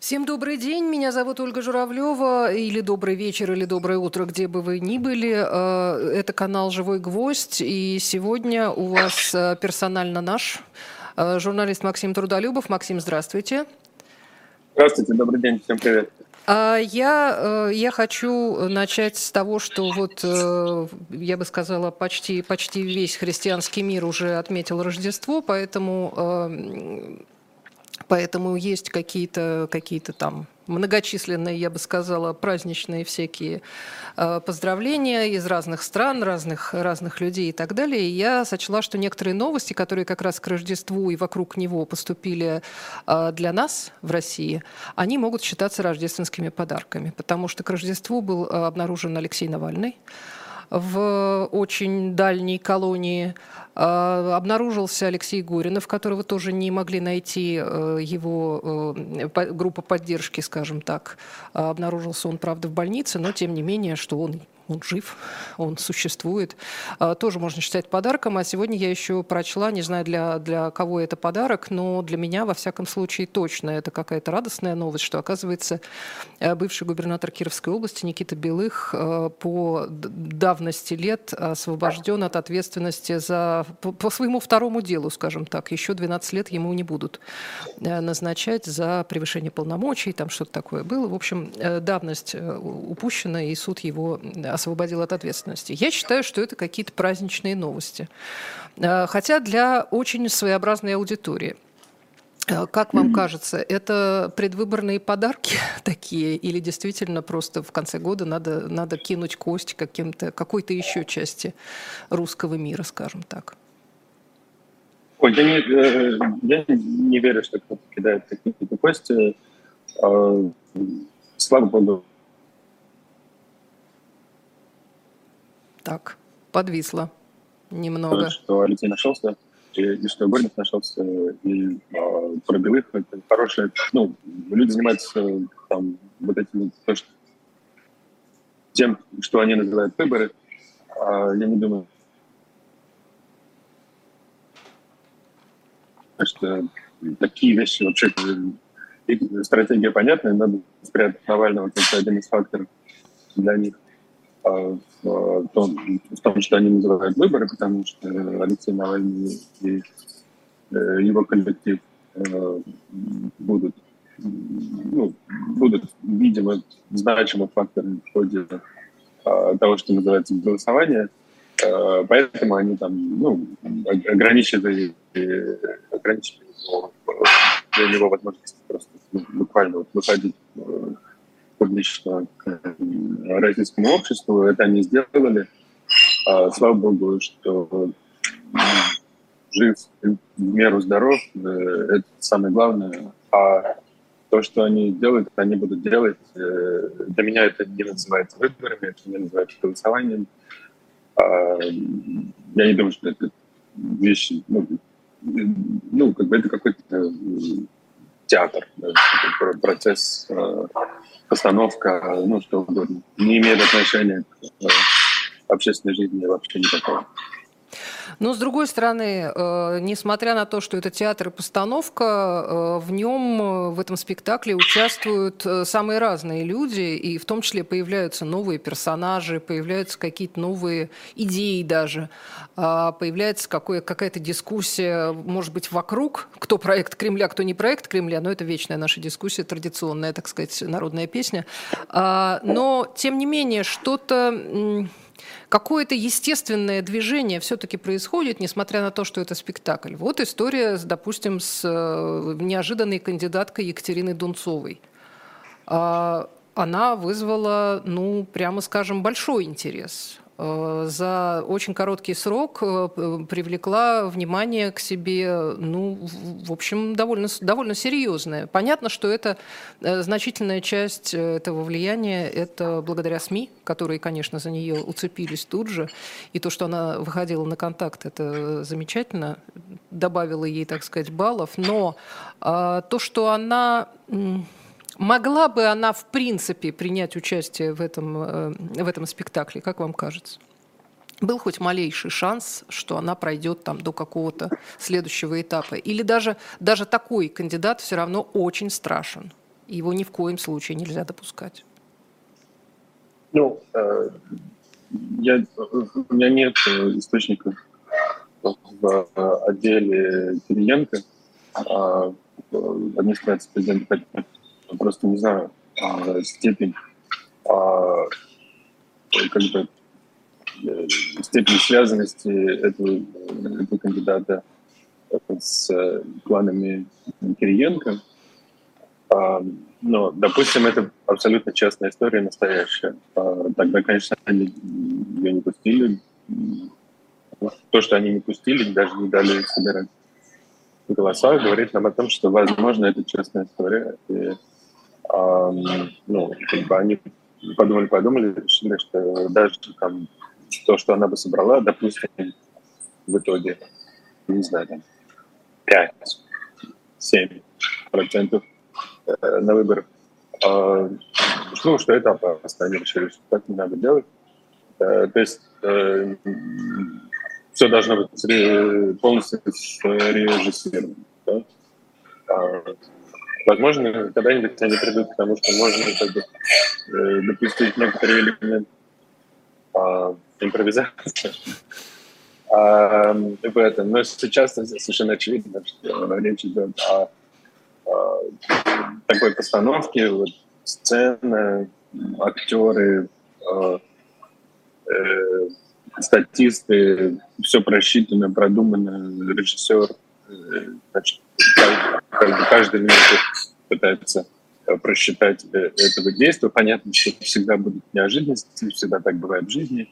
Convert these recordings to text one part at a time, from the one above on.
Всем добрый день, меня зовут Ольга Журавлева, или добрый вечер, или доброе утро, где бы вы ни были. Э, это канал «Живой гвоздь», и сегодня у вас э, персонально наш э, журналист Максим Трудолюбов. Максим, здравствуйте. Здравствуйте, добрый день, всем привет. Я, я хочу начать с того, что вот, я бы сказала, почти, почти весь христианский мир уже отметил Рождество, поэтому Поэтому есть какие-то какие там многочисленные, я бы сказала, праздничные всякие э, поздравления из разных стран, разных, разных людей и так далее. И я сочла, что некоторые новости, которые как раз к Рождеству и вокруг него поступили э, для нас в России, они могут считаться рождественскими подарками, потому что к Рождеству был э, обнаружен Алексей Навальный в очень дальней колонии. А, обнаружился Алексей Горинов, которого тоже не могли найти э, его э, группа поддержки, скажем так. Обнаружился он, правда, в больнице, но тем не менее, что он он жив, он существует, а, тоже можно считать подарком. А сегодня я еще прочла, не знаю для, для кого это подарок, но для меня, во всяком случае, точно это какая-то радостная новость, что, оказывается, э, бывший губернатор Кировской области Никита Белых э, по давности лет освобожден от ответственности за, по, по своему второму делу, скажем так. Еще 12 лет ему не будут э, назначать за превышение полномочий, там что-то такое было. В общем, давность упущена, и суд его освободил от ответственности. Я считаю, что это какие-то праздничные новости. Э, хотя для очень своеобразной аудитории. Э, как вам кажется, это предвыборные подарки такие, или действительно просто в конце года надо, надо кинуть кость каким-то, какой-то еще части русского мира, скажем так? Ой, я не, э, я не верю, что кто-то кидает какие-то кости. Слава богу, Так, подвисло немного. Что Алексей нашелся, и, и что Горьков нашелся, и а, про белых это хорошее. Ну, люди занимаются там вот этим, то, что, тем, что они называют выборы. А, я не думаю, что такие вещи вообще стратегия понятная, надо спрятать Навального, это один из факторов для них. А, в том, что они называют выборы, потому что Алексей Навальный и э, его коллектив э, будут, ну, будут, видимо, значимым фактором в ходе а, того, что называется голосование. А, поэтому они там ну, ограничили, ограничили его, для него возможность просто ну, буквально выходить э, публично к российскому обществу. Это они сделали. А, слава богу, что жив, в меру здоров, э, это самое главное. А то, что они делают, они будут делать. Э, для меня это не называется выборами, это не называется голосованием. А, я не думаю, что это вещи, ну, ну как бы это какой-то театр, процесс э, постановка, ну, что угодно, не имеет отношения к э, общественной жизни вообще никакого. Но, с другой стороны, э, несмотря на то, что это театр и постановка, э, в нем, э, в этом спектакле участвуют самые разные люди, и в том числе появляются новые персонажи, появляются какие-то новые идеи даже, а, появляется какая-то дискуссия, может быть, вокруг, кто проект Кремля, кто не проект Кремля, но это вечная наша дискуссия, традиционная, так сказать, народная песня. А, но, тем не менее, что-то какое-то естественное движение все-таки происходит, несмотря на то, что это спектакль. Вот история, допустим, с э, неожиданной кандидаткой Екатериной Дунцовой. А, она вызвала, ну, прямо скажем, большой интерес. Э, за очень короткий срок э, привлекла внимание к себе, ну, в общем, довольно, довольно серьезное. Понятно, что это э, значительная часть этого влияния, это благодаря СМИ, которые, конечно, за нее уцепились тут же. И то, что она выходила на контакт, это замечательно, добавило ей, так сказать, баллов. Но а, то, что она Могла бы она, в принципе, принять участие в этом, э, в этом спектакле, как вам кажется? Был хоть малейший шанс, что она пройдет там до какого-то следующего этапа? Или даже, даже такой кандидат все равно очень страшен? Его ни в коем случае нельзя допускать. Ну, э, я, у меня нет источников в отделе Кириенко, а администрации президента просто не знаю а, степень а, как бы э, степень связанности этого, этого кандидата с кланами Кириенко. А, но, допустим, это абсолютно честная история, настоящая. Тогда, конечно, они ее не пустили. То, что они не пустили, даже не дали собирать голоса, говорит нам о том, что, возможно, это честная история. Ну, как бы они подумали-подумали, решили, что даже там то, что она бы собрала, допустим, в итоге, не знаю, там, 5-7 процентов э, на выборах. Ну, что это опасно. Они решили, что так не надо делать. Э, то есть э, все должно быть полностью срежиссировано. Да? А, возможно, когда-нибудь они придут к тому, что можно как бы, э, допустить некоторые элементы а, импровизации а, в этом. Но сейчас совершенно очевидно, что речь идет о, о такой постановке, вот, сцена, актеры, э, э, статисты, все просчитано, продумано, режиссер, значит, каждый минуту пытается э, просчитать э, этого действия. Понятно, что всегда будут неожиданности, всегда так бывает в жизни,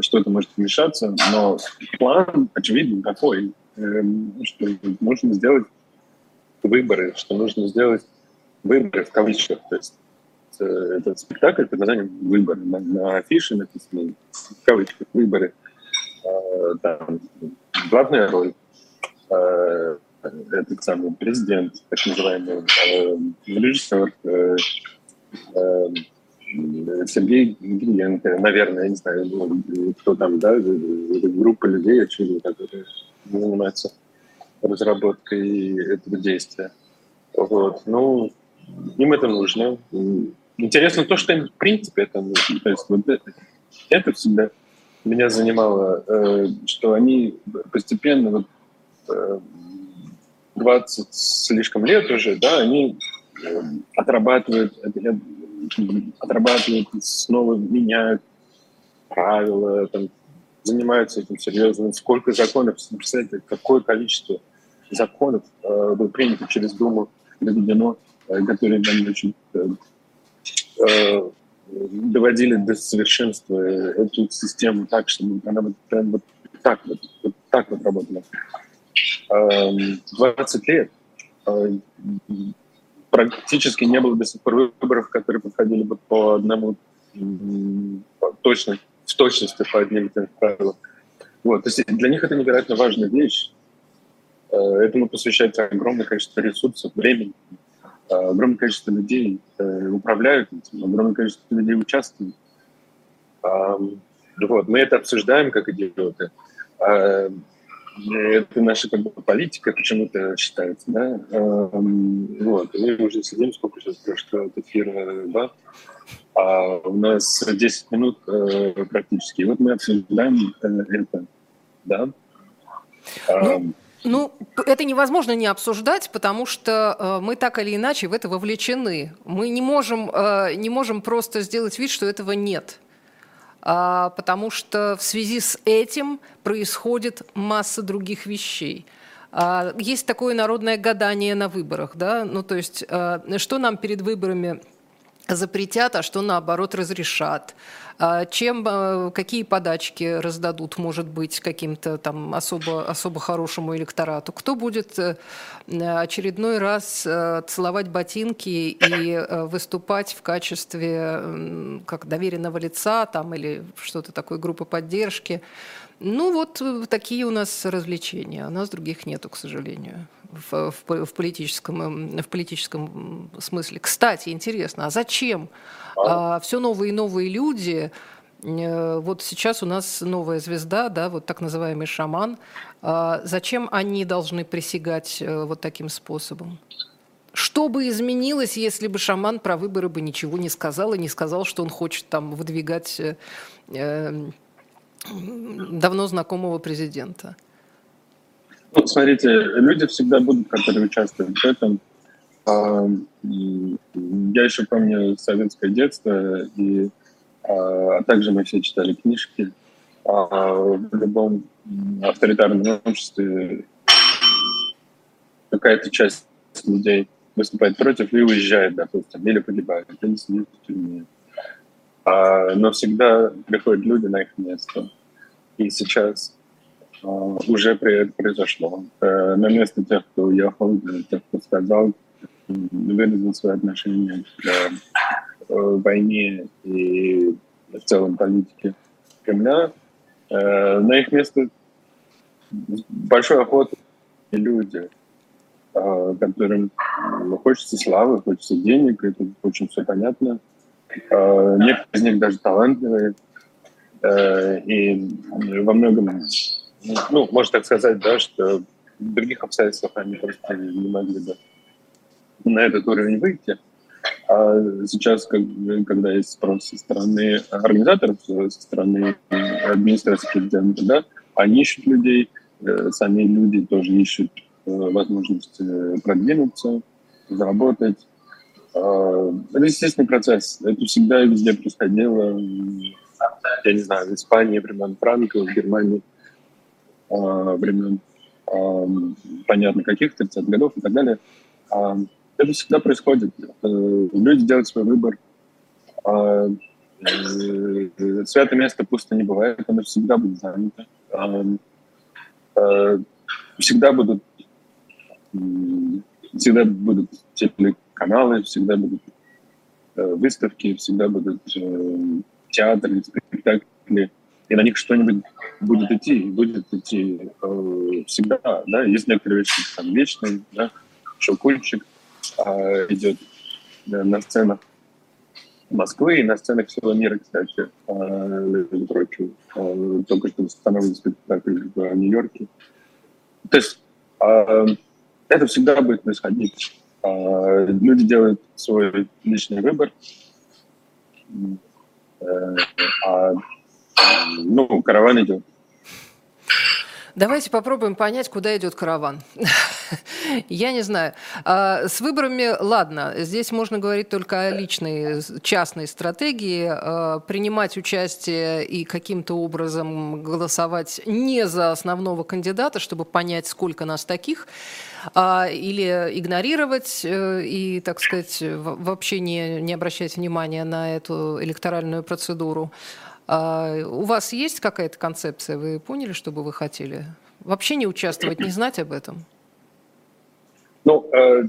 что-то может вмешаться, но план, очевидно, такой, что нужно сделать выборы, что нужно сделать выборы в кавычках, то есть Э, этот спектакль под названием «Выборы». На, на афише написано в кавычках «Выборы». Э, там, главная роль э, этот самый президент, так называемый э, режиссер э, э, Сергей Гриенко, наверное, я не знаю, ну, кто там, да, группа людей, очевидно, которые занимаются разработкой этого действия. Вот. Ну, им это нужно. Интересно то, что им в принципе это нужно. То есть вот это, это всегда меня занимало, э, что они постепенно, вот, э, 20 слишком лет уже, да, они э, отрабатывают, э, отрабатывают, снова меняют правила, там, занимаются этим серьезно. Сколько законов, представляете, какое количество законов э, было принято через Думу, доведено, э, которые нам очень э, Э, доводили до совершенства эту систему так, чтобы она вот, прям вот так вот, вот так вот работала. 20 эм, лет э, практически не было до сих пор выборов, которые подходили бы по одному точно, в точности по одним и правилам. Вот, то есть для них это невероятно важная вещь. Э, этому посвящается огромное количество ресурсов, времени. Э, огромное количество людей управляют этим, огромное количество людей участвуют. Вот, мы это обсуждаем как идиоты. Это наша как бы, политика почему-то считается, да? Вот, мы уже сидим, сколько сейчас прошло от эфира, да? А у нас 10 минут э, практически. И вот мы обсуждаем это, да? Ну, ну, это невозможно не обсуждать, потому что э, мы так или иначе в это вовлечены. Мы не можем, э, не можем просто сделать вид, что этого нет. А, потому что в связи с этим происходит масса других вещей. А, есть такое народное гадание на выборах, да, ну то есть э, что нам перед выборами запретят, а что наоборот разрешат. А чем, э, какие подачки раздадут, может быть, каким-то там особо, особо хорошему электорату? Кто будет э, очередной раз э, целовать ботинки и выступать в качестве как доверенного лица там, или что-то такой группы поддержки? Ну вот такие у нас развлечения, а у нас других нету, к сожалению в, в, в, политическом, в политическом смысле. Кстати, интересно, а зачем а, все новые и новые люди? Э, вот сейчас у нас новая звезда, да, вот так называемый шаман. А зачем они должны присягать э, вот таким способом? Что бы изменилось, если бы шаман про выборы бы ничего не сказал и не сказал, что он хочет там выдвигать э, э давно знакомого президента? Ну, смотрите, люди всегда будут, которые участвуют в этом. А, я еще помню советское детство, и, а, а также мы все читали книжки. В любом авторитарном обществе какая-то часть людей выступает против и уезжает, допустим, или погибает, или сидит в тюрьме. Но всегда приходят люди на их место. И сейчас уже произошло. На место тех, кто уехал, тех, кто сказал, выразил свои отношения к войне и в целом политике Кремля. На их место большой охоты люди, которым хочется славы, хочется денег, это очень все понятно. Некоторые из них даже талантливые. И во многом, ну, можно так сказать, да, что в других обстоятельствах они просто не могли бы на этот уровень выйти. А сейчас, когда есть спрос со стороны организаторов, со стороны администрации президента, да, они ищут людей, э, сами люди тоже ищут э, возможность продвинуться, заработать. А, это естественный процесс. Это всегда и везде происходило. Я не знаю, в Испании времен Франка, в Германии времен, а, понятно, каких, 30 годов и так далее. Это всегда происходит. Э, люди делают свой выбор. Э, святое место пусто не бывает, оно всегда будет занято. Э, всегда будут всегда будут телеканалы, всегда будут выставки, всегда будут театры, спектакли, и на них что-нибудь будет идти, будет идти всегда, да, есть некоторые вещи там вечные, да, шелкульчик, а, идет на сценах Москвы и на сценах всего мира, кстати, а, и прочего. А, только что становится спектакль в Нью-Йорке. То есть это всегда будет происходить. Люди делают свой личный выбор. Э, а, ну, караван идет. Давайте попробуем понять, куда идет караван. Я не знаю. А, с выборами, ладно, здесь можно говорить только о личной, частной стратегии. А, принимать участие и каким-то образом голосовать не за основного кандидата, чтобы понять, сколько нас таких, а, или игнорировать э, и, так сказать, вообще не, не обращать внимания на эту электоральную процедуру. А у вас есть какая-то концепция? Вы поняли, что бы вы хотели? Вообще не участвовать, не знать об этом? Ну, э,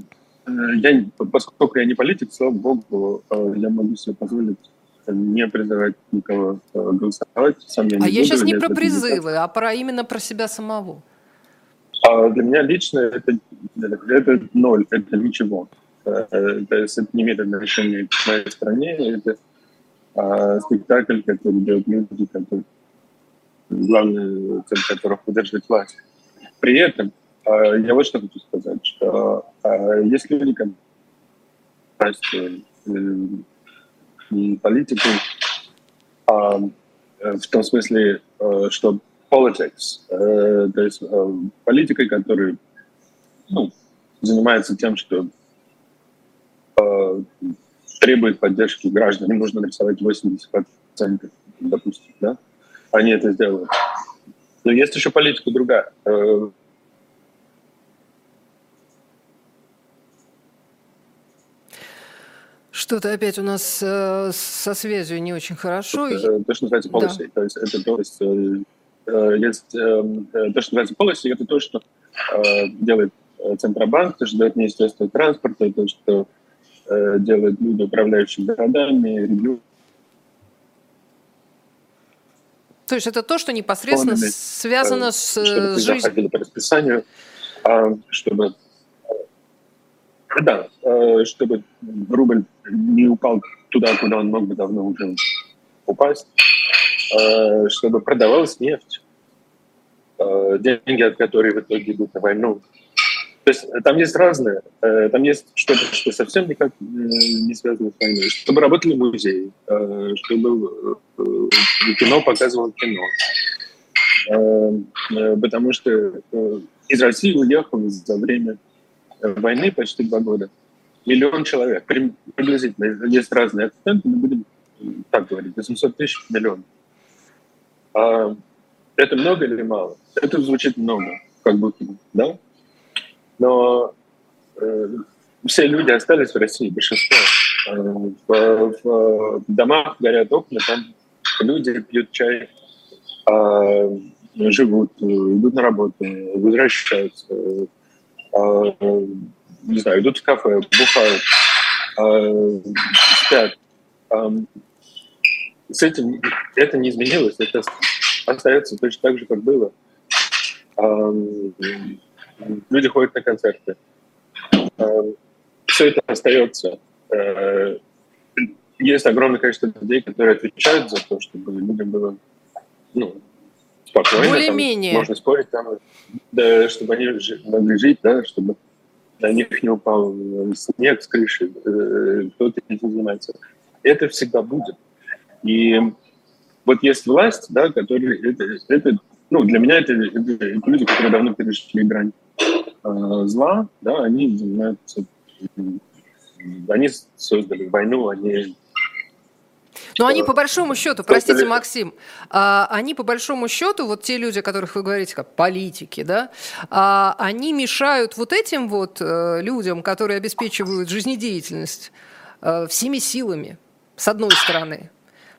я, поскольку я не политик, слава богу, э, я могу себе позволить не призывать никого э, голосовать. Сам я не а буду, я сейчас не про призывы, а про именно про себя самого. А для меня лично это, это ноль, это ничего. Э, это не имеет отношения к моей стране, это а спектакль, который делают люди, которые, главная цель которых удерживать власть. При этом а, я вот что хочу сказать, что а, есть люди, как и политику, а, в том смысле, что politics, э, то есть политикой, которая ну, занимается тем, что требует поддержки граждан, им нужно нарисовать 80%, допустим, да? Они это сделают. Но есть еще политика другая. Э, Что-то опять у нас э, со связью не очень хорошо. Это, то, что называется policy. Да. То есть это то, есть, э, э есть э, э, то, что называется policy, это то, что э, делает Центробанк, то, что дает Министерство транспорта, то, что Э, делают люди, управляющие городами, регионами. То есть это то, что непосредственно Полными, связано с э, жизнью? по расписанию, а, чтобы да, э, чтобы рубль не упал туда, куда он мог бы давно уже упасть, чтобы продавалась нефть, деньги, от которой в итоге идут на войну, есть там есть разные, там есть что-то, что совсем никак не связано с войной, чтобы работали музеи, чтобы кино показывало кино. Потому что из России уехал за время войны почти два года миллион человек, приблизительно, есть разные акценты, мы будем так говорить, 800 тысяч миллион. А это много или мало? Это звучит много, как будто да? Но э, все люди остались в России, большинство. Э, в, в домах горят окна, там люди пьют чай, э, живут, идут на работу, возвращаются, э, не знаю, идут в кафе, бухают, э, спят. Э, с этим это не изменилось, это остается точно так же, как было. Э, люди ходят на концерты. Э, все это остается. Э, есть огромное количество людей, которые отвечают за то, чтобы людям было ну, спокойно. Более-менее. Можно спорить, там, да, чтобы они могли жить, да, чтобы на них не упал снег с крыши, э, кто-то этим занимается. Это всегда будет. И вот есть власть, да, которые это, это ну, для меня это, это, это люди, которые давно перешли грань зла, да, они занимаются, они создали войну, они но они по большому счету, простите, Максим, а, они по большому счету, вот те люди, о которых вы говорите, как политики, да, а, они мешают вот этим вот э, людям, которые обеспечивают жизнедеятельность э, всеми силами, с одной стороны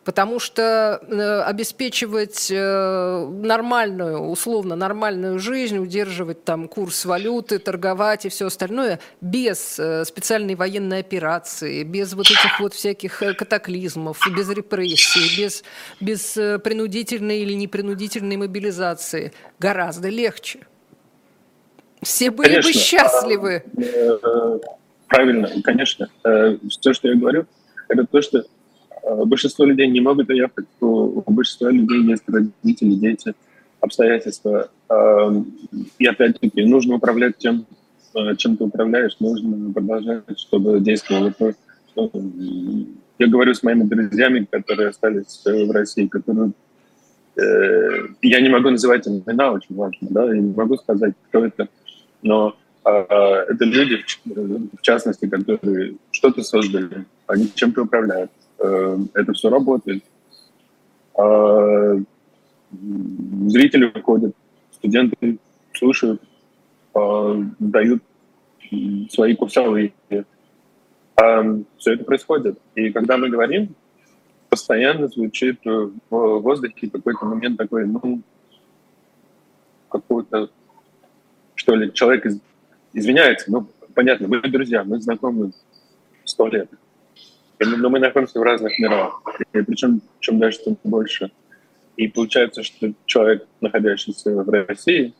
потому что э, обеспечивать э, нормальную, условно нормальную жизнь, удерживать там курс валюты, торговать и все остальное без э, специальной военной операции, без вот этих вот всяких катаклизмов, без репрессий, без, без принудительной или непринудительной мобилизации гораздо легче. Все были конечно. бы счастливы. Правильно, конечно. Все, что я говорю, это то, что большинство людей не могут уехать, у большинства людей есть родители, дети, обстоятельства. Эм, и опять-таки нужно управлять тем, э, чем ты управляешь, нужно продолжать, чтобы действовало то, что... Я говорю с моими друзьями, которые остались в России, которые э, я не могу называть имена, очень важно, да, я не могу сказать, кто это, но э, это люди, в частности, которые что-то создали, они чем-то управляют. Э, это все работает. А зрители выходят, студенты слушают, а, дают свои курсовые. А все это происходит. И когда мы говорим, постоянно звучит в воздухе какой-то момент такой, ну, какого-то, что ли, человек извиняется, ну, понятно, мы друзья, мы знакомы сто лет но мы находимся в разных мирах, и причем чем дальше, тем больше. И получается, что человек, находящийся в России,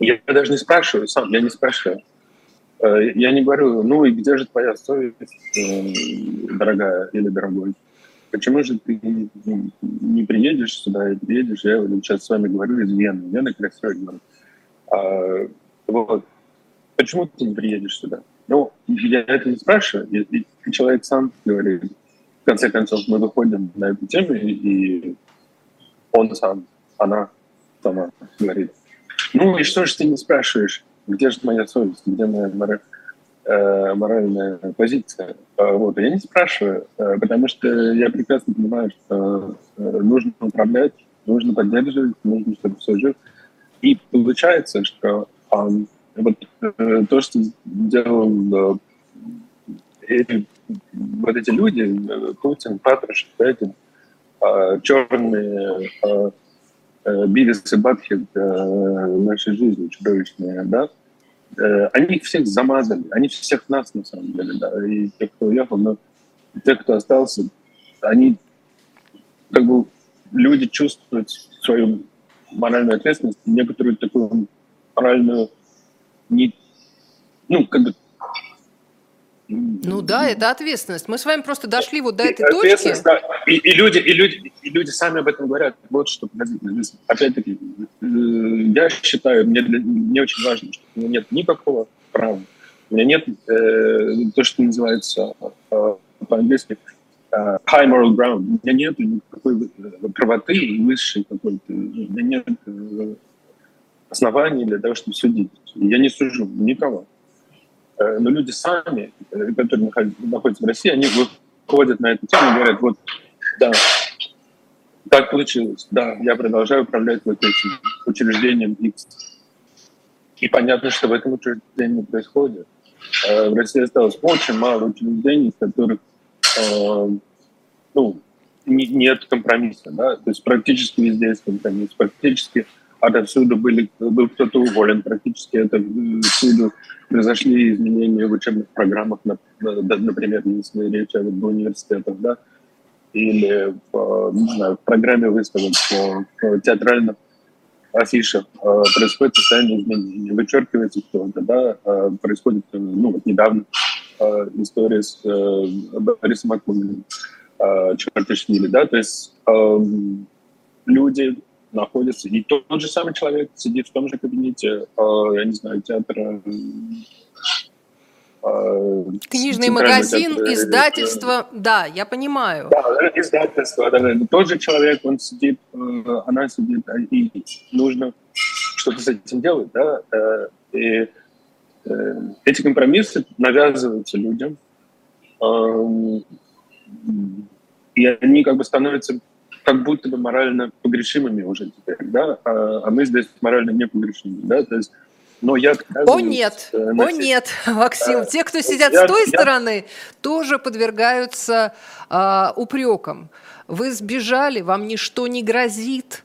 я даже не спрашиваю сам, я не спрашиваю. Э, я не говорю, ну и где же твоя совесть, э, дорогая или дорогой? Почему же ты не приедешь сюда и приедешь? Я сейчас с вами говорю из Вены. Вена красивая город. А, вот. Почему ты не приедешь сюда? Ну, я это не спрашиваю, человек сам говорит. В конце концов, мы выходим на эту тему, и он сам, она сама говорит. Ну и что же ты не спрашиваешь? Где же моя совесть? Где моя э, моральная позиция. Э, вот. Я не спрашиваю, э, потому что я прекрасно понимаю, что э, нужно управлять, нужно поддерживать, нужно, чтобы все жил. И получается, что вот э, то, что делал э, эти, вот эти люди, э, Путин, Патрушев, эти э, черные э, э, Бивис и Батхет э, нашей жизни чудовищные, да, э, они всех замазали, они всех нас, на самом деле, да, и те, кто уехал, но те, кто остался, они как бы люди чувствуют свою моральную ответственность, некоторую такую моральную не, ну, как бы ну да, это ответственность. Мы с вами просто дошли вот до этой точки. Да. И, и, люди, и, люди, и люди сами об этом говорят. Вот что, опять-таки, э, я считаю, мне, мне очень важно, что нет никакого права. У меня нет э, то, что называется э, по-английски uh, high moral ground. У меня нет никакой правоты и высшей какой-то. У меня нет э, оснований для того, чтобы судить. Я не сужу никого. Э, но люди сами, э, которые находятся в России, они выходят на эту тему и говорят, вот, да, так получилось, да, я продолжаю управлять вот этим учреждением X. И понятно, что в этом учреждении происходит. Э, в России осталось очень мало учреждений, в которых ну, нет компромисса. Да? То есть практически везде есть компромисс. Практически отовсюду были, был кто-то уволен, практически. Это всюду произошли изменения в учебных программах, например, если речь об университетах, да, или в, не знаю, в программе выставок, в театральных афишах э, происходит постоянное изменение, вычеркивается кто-то, да, э, происходит, ну, вот недавно э, история с Борисом Акуниным, да, то есть эм, люди находится. И тот, тот же самый человек сидит в том же кабинете, э, я не знаю, театра... Э, Книжный магазин, театра, издательство, э, да, я понимаю. Да, издательство, да, да. Тот же человек, он сидит, э, она сидит, и нужно что-то с этим делать, да, э, и э, эти компромиссы навязываются людям, э, и они как бы становятся как будто бы морально погрешимыми уже теперь, да, а, а мы здесь морально непогрешимы, да, то есть но я О нет, э, о нет, Максим. Те, кто сидят я, с той я... стороны, тоже подвергаются а, упрекам. Вы сбежали, вам ничто не грозит.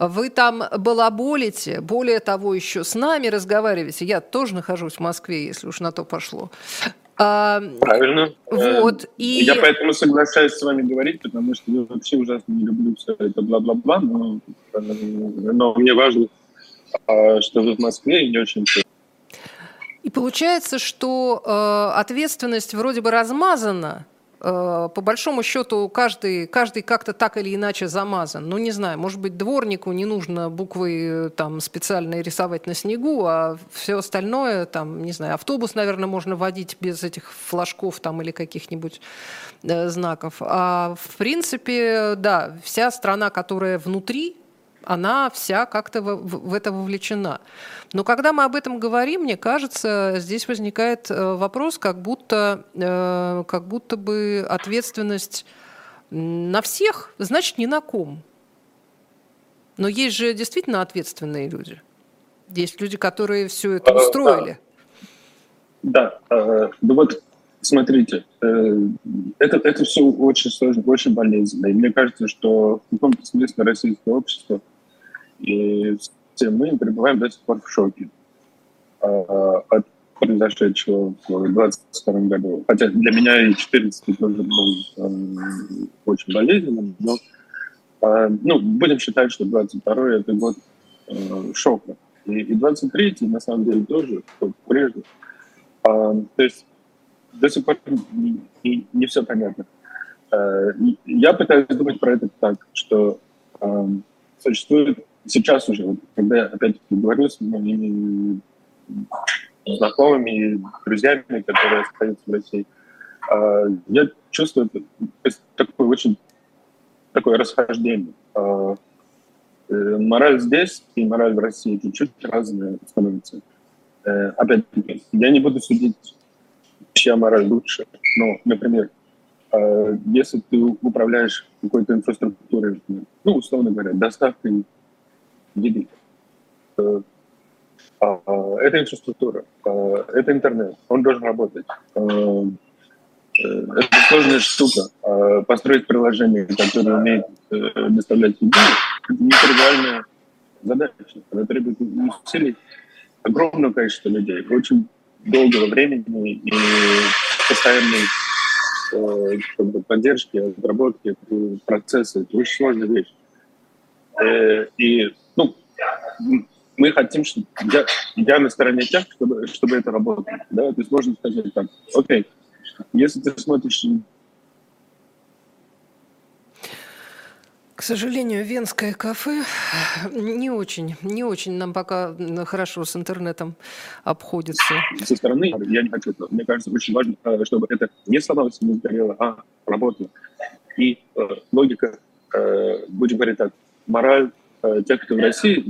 Вы там балаболите, более того, еще с нами разговариваете. Я тоже нахожусь в Москве, если уж на то пошло. А, Правильно. Вот, и... Я поэтому соглашаюсь с вами говорить, потому что я вообще ужасно не люблю все это бла-бла-бла, но, но мне важно, а, что вы в Москве и не очень и получается, что э, ответственность вроде бы размазана, Э, по большому счету каждый, каждый как-то так или иначе замазан. Ну, не знаю, может быть, дворнику не нужно буквы там специально рисовать на снегу, а все остальное, там, не знаю, автобус, наверное, можно водить без этих флажков там или каких-нибудь э, знаков. А в принципе, да, вся страна, которая внутри, она вся как-то в, в это вовлечена. Но когда мы об этом говорим, мне кажется, здесь возникает э, вопрос, как будто, э, как будто бы ответственность на всех, значит, ни на ком. Но есть же действительно ответственные люди. Есть люди, которые все это а, устроили. Да, да. Э, ну вот смотрите, это, это все очень сложно, очень болезненно. И мне кажется, что в каком-то смысле российское общество – и все мы пребываем до сих пор в шоке а, от произошедшего в 2022 году. Хотя для меня и 14 тоже был э, очень болезненным, но э, ну, будем считать, что 22 это год э, шока. И, и 23 на самом деле тоже, как прежде. А, то есть до сих пор не, не, не все понятно. Э, я пытаюсь думать про это так, что э, существует сейчас уже, когда я опять говорю с моими знакомыми, друзьями, которые остаются в России, а, я чувствую такое очень такое расхождение. А, э, мораль здесь и мораль в России чуть-чуть разная становится. Э, опять-таки, я не буду судить, чья мораль лучше. Но, например, а, если ты управляешь какой-то инфраструктурой, ну, условно говоря, доставкой еды. Э, а, это инфраструктура, а, это интернет, он должен работать. Э, это сложная штука. Построить приложение, которое умеет э, доставлять еду, это нетривиальная задача. Она требует усилий огромного количества людей, очень долгого времени и постоянной как бы, поддержки, отработки процесса. Это очень сложная вещь. И ну, мы хотим, чтобы я, я на стороне тех, чтобы, чтобы это работало. Да? То есть можно сказать так, окей, если ты смотришь сожалению, венское кафе не очень, не очень нам пока хорошо с интернетом обходится. Со стороны я не хочу, мне кажется, очень важно, э, чтобы это не сломалось, не сгорело, а работало. И э, логика, э, будем говорить так, мораль тех, кто в России,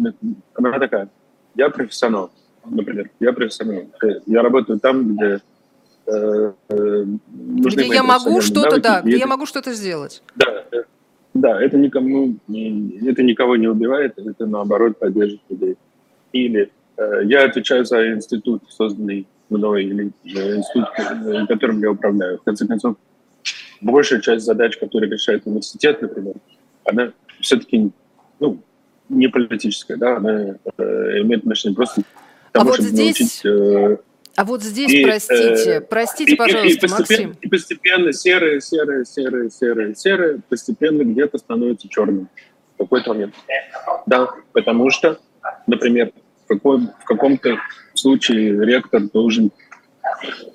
она такая. Я профессионал, например, я профессионал. Э, я работаю там, где э, э, где я могу что-то, да, где это... я могу что-то сделать. Да, да, это никому, это никого не убивает, это наоборот поддерживает людей. Или э, я отвечаю за институт, созданный мной, или э, институт, э, которым я управляю. В конце концов, большая часть задач, которые решает университет, например, она все-таки ну, не политическая, да, она э, имеет отношение просто к а тому, а вот чтобы здесь... научить э, а вот здесь, и, простите, э, простите, пожалуйста, и, и постепенно, Максим. И постепенно серое, серое, серое, серое, серое постепенно где-то становится черным в какой-то момент. Да, потому что, например, в, какой, в каком-то случае ректор должен...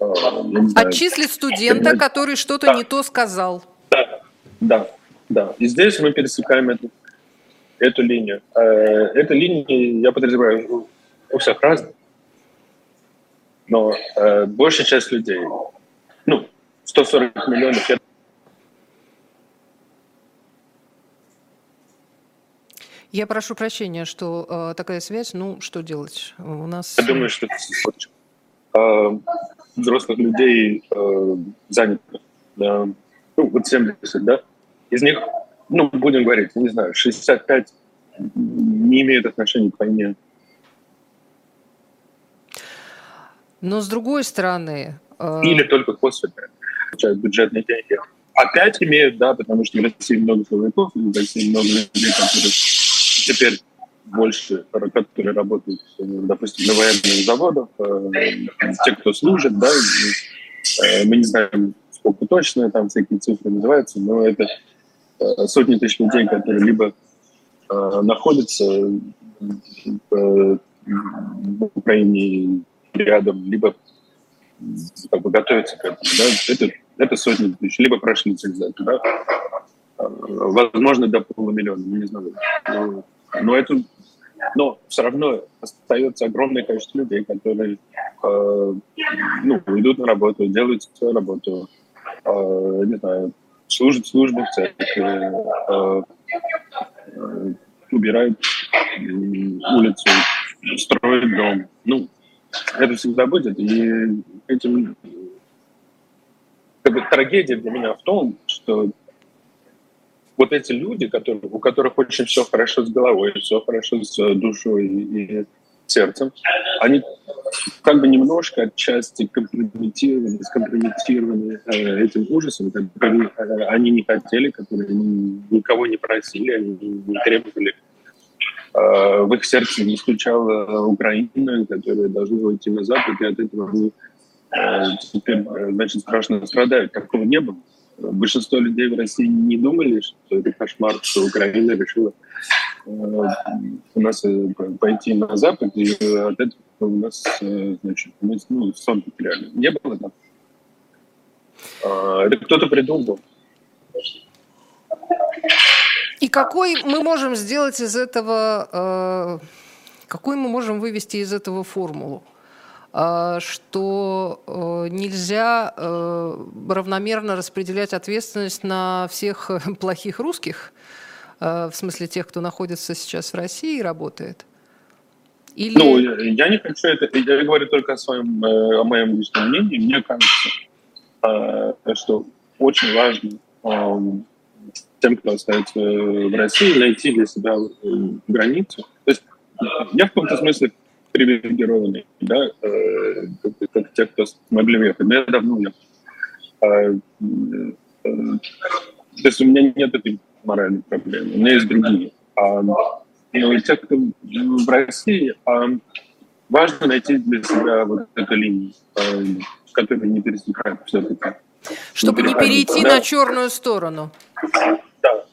Э, знаю, Отчислить студента, принять... который что-то да. не то сказал. Да, да, да. И здесь мы пересекаем эту, эту линию. Э, эта линия, я подозреваю, у всех разная но э, большая часть людей, ну, 140 миллионов, это Я прошу прощения, что э, такая связь. Ну, что делать? У нас... Я думаю, что э, взрослых людей э, занято. Да, ну, вот 70, да? Из них, ну, будем говорить, не знаю, 65 не имеют отношения к войне. Но с другой стороны... Э... Или только косвенно получают бюджетные деньги. Опять имеют, да, потому что в России много силовиков, в России много людей, которые теперь больше, которые работают, допустим, на военных заводах, э, те, кто служит, да, э, мы не знаем, сколько точно там всякие цифры называются, но это сотни тысяч людей, которые либо э, находятся в Украине рядом, либо как бы готовятся к этому. Да? Это, это сотни тысяч, либо прошли цивилизацию. Да? А, возможно, до полумиллиона, не знаю. Но, но это но все равно остается огромное количество людей, которые э, ну, идут на работу, делают свою работу, э, не знаю, служат службу в церкви, э, э, убирают улицу, строят дом. Ну, это всегда будет. И этим как бы, трагедия для меня в том, что вот эти люди, которые, у которых очень все хорошо с головой, все хорошо с душой и сердцем, они как бы немножко отчасти компрометированы, скомпрометированы э, этим ужасом, который э, они не хотели, которые никого не просили, они не требовали Э, в их сердце не стучала Украина, которая должна уйти на Запад, и от этого они э, теперь, э, значит, страшно страдают. Такого не было. Большинство людей в России не думали, что это кошмар, что Украина решила у нас пойти на Запад, и от этого у нас, значит, мы ну, сон потеряли. Не было так. Это кто-то придумал. И какой мы можем сделать из этого, э, какой мы можем вывести из этого формулу? Э, что э, нельзя э, равномерно распределять ответственность на всех плохих русских, в смысле тех, кто находится сейчас в России и работает? Или... Ну, я не хочу это, я говорю только о своем, о моем личном мнении. Мне кажется, что очень важно эм, тем, кто остается в России, найти для себя э, границу. То есть я в каком-то смысле привилегированный, да, э, как, те, кто смогли уехать. Но я давно уехал. Э, то есть у меня нет этой моральной проблемы, у меня есть другие. А, но и те, кто в России, а, важно найти для себя вот эту линию, а, которая не пересекает все-таки. Чтобы не перейти да? на черную сторону. Да,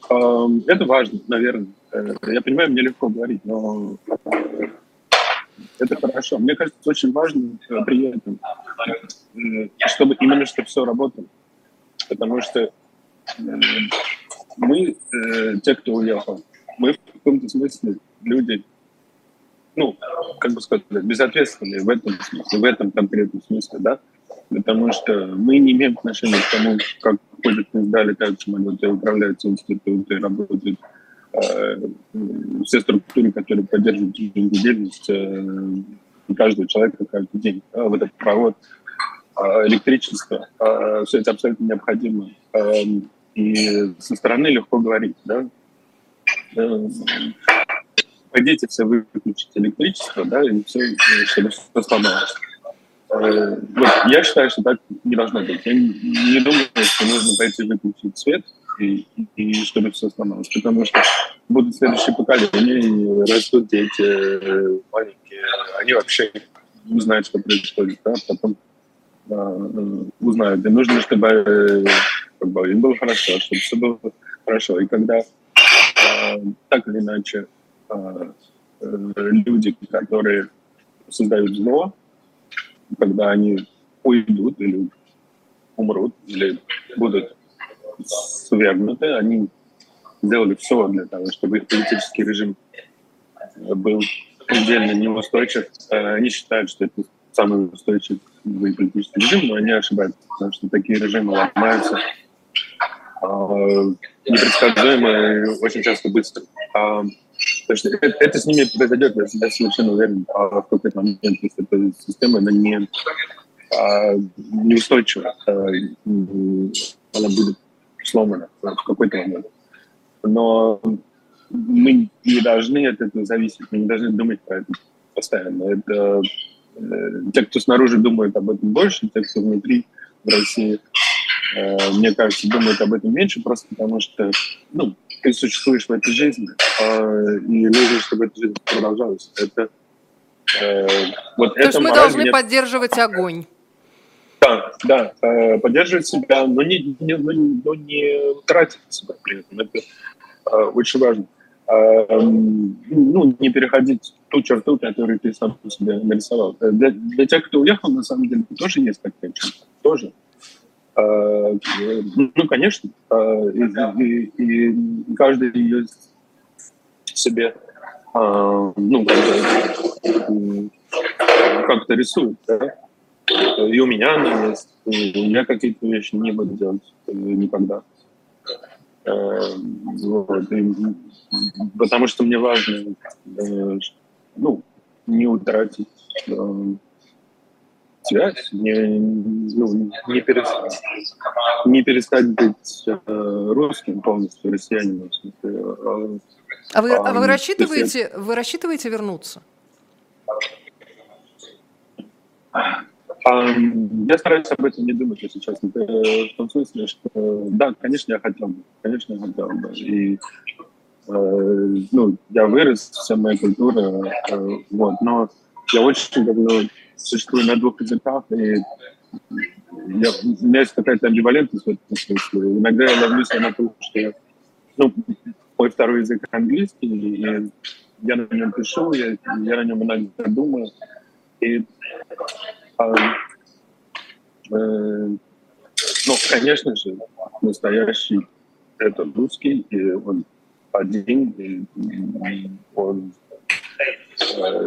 это важно, наверное. Э, я понимаю, мне легко говорить, но э, это хорошо. Мне кажется, очень важно э, при этом, чтобы именно что все работало. Потому что мы, э, те, кто уехал, мы в каком-то смысле люди, ну, как бы сказать, безответственные в этом смысле, в этом конкретном смысле, да, потому что мы не имеем отношения к тому, как ходят поезда, летают самолеты, управляются институты, работают э, все структуры, которые поддерживают жизнедеятельность э, каждого человека каждый день. Да, водопровод, э, электричество, э, все это абсолютно необходимо. Э, и со стороны легко говорить, да. Э, пойдите все выключить электричество, да, и все, чтобы все сломалось. Э, вот, я считаю, что так не должно быть. Я не, думаю, что нужно пойти выключить свет, и, и чтобы все сломалось. Потому что будут следующие поколения, растут дети э, маленькие, они вообще не знают, что происходит, да, потом узнают. И нужно, чтобы как бы, им было хорошо, чтобы все было хорошо. И когда э, так или иначе э, люди, которые создают зло, когда они уйдут или умрут, или будут свергнуты, они сделали все для того, чтобы их политический режим был предельно неустойчив. Э, они считают, что это самый устойчивый политический режим, но они ошибаются, потому что такие режимы ломаются непредсказуемо и очень часто быстро. А, то есть это, это с ними произойдет, я, совершенно уверен, а в какой-то момент, если эта система, она не, а, неустойчива, а, она будет сломана в какой-то момент. Но мы не должны от этого зависеть, мы не должны думать про это постоянно. Это э, те, кто снаружи думают об этом больше, те, кто внутри в России, мне кажется, думают об этом меньше, просто потому что ну, ты существуешь в этой жизни, э, и нужно, чтобы эта жизнь продолжалась. Это, э, вот То есть мы должны мне... поддерживать огонь. Да, да, э, поддерживать себя, но не, не, но, не тратить себя при этом. Это э, очень важно. Э, ну, не переходить ту черту, которую ты сам себе нарисовал. Э, для, для тех, кто уехал, на самом деле, тоже есть такая черта. Тоже. Э, ну, конечно, э, и, и, и каждый ее себе э, ну, как-то рисует, да? И у меня она есть. Я какие-то вещи не буду делать никогда. Вот. И, потому что мне важно ну, не утратить связь, не, ну, не, перестать, не перестать быть э, русским полностью, россиянином. А, а вы, а вы рассчитываете, вы рассчитываете вернуться? Я стараюсь об этом не думать, если честно. В том смысле, что да, конечно, я хотел бы. Конечно, я хотел бы. И э, ну, я вырос, вся моя культура, э, вот, но я очень давно существую на двух языках, и я, у меня есть какая-то амбивалентность в этом смысле. Иногда я ловлюсь на то, что ну, мой второй язык английский, и я на нем пишу, я, я на нем иногда думаю. И, а, э, ну, конечно же, настоящий это русский, и он один, и он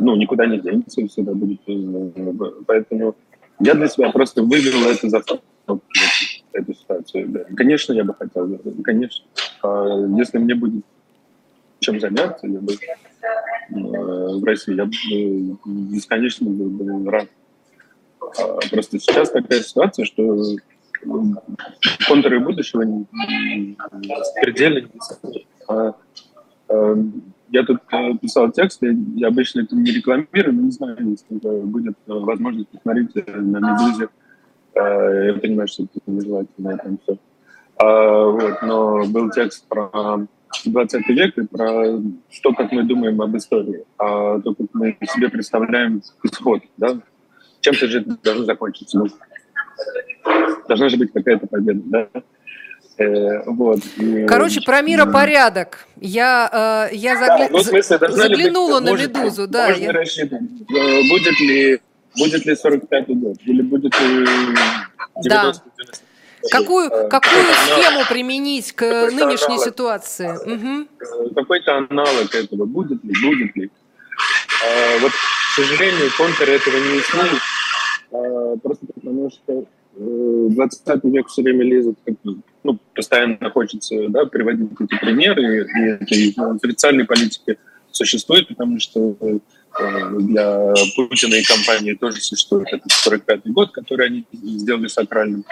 ну, никуда не денется, всегда будет. Э, поэтому я для себя просто вывел это за эту ситуацию. Конечно, я бы хотел, конечно. А если мне будет чем заняться, я бы э, в России, я бы бесконечно был бы рад. А просто сейчас такая ситуация, что контуры будущего предельно а, я тут э, писал текст, я, обычно это не рекламирую, но не знаю, если будет э, возможность посмотреть э, на Медузе. Я понимаю, что это нежелательно, там все. А, вот, но был текст про 20 век и про то, как мы думаем об истории, а то, как мы себе представляем исход, да? Чем-то же это должно закончиться. Должна же быть какая-то победа, да? Э, вот. Короче, про миропорядок. Я, э, я загля... да, ну, смысле, заглянула быть, на может, «Медузу». Да, можно я... рассчитывать, э, будет ли, будет ли 45-й год, или будет ли 90 да. Какую, э, какую схему применить к нынешней аналог, ситуации? Угу. Какой-то аналог этого будет ли, будет ли? А, вот, к сожалению, контуры этого не ясны, а, просто потому что 20 век все время лезет, ну, постоянно хочется да, приводить эти примеры, и это официальной политике существует, потому что для Путина и компании тоже существует этот 45-й год, который они сделали сакральным.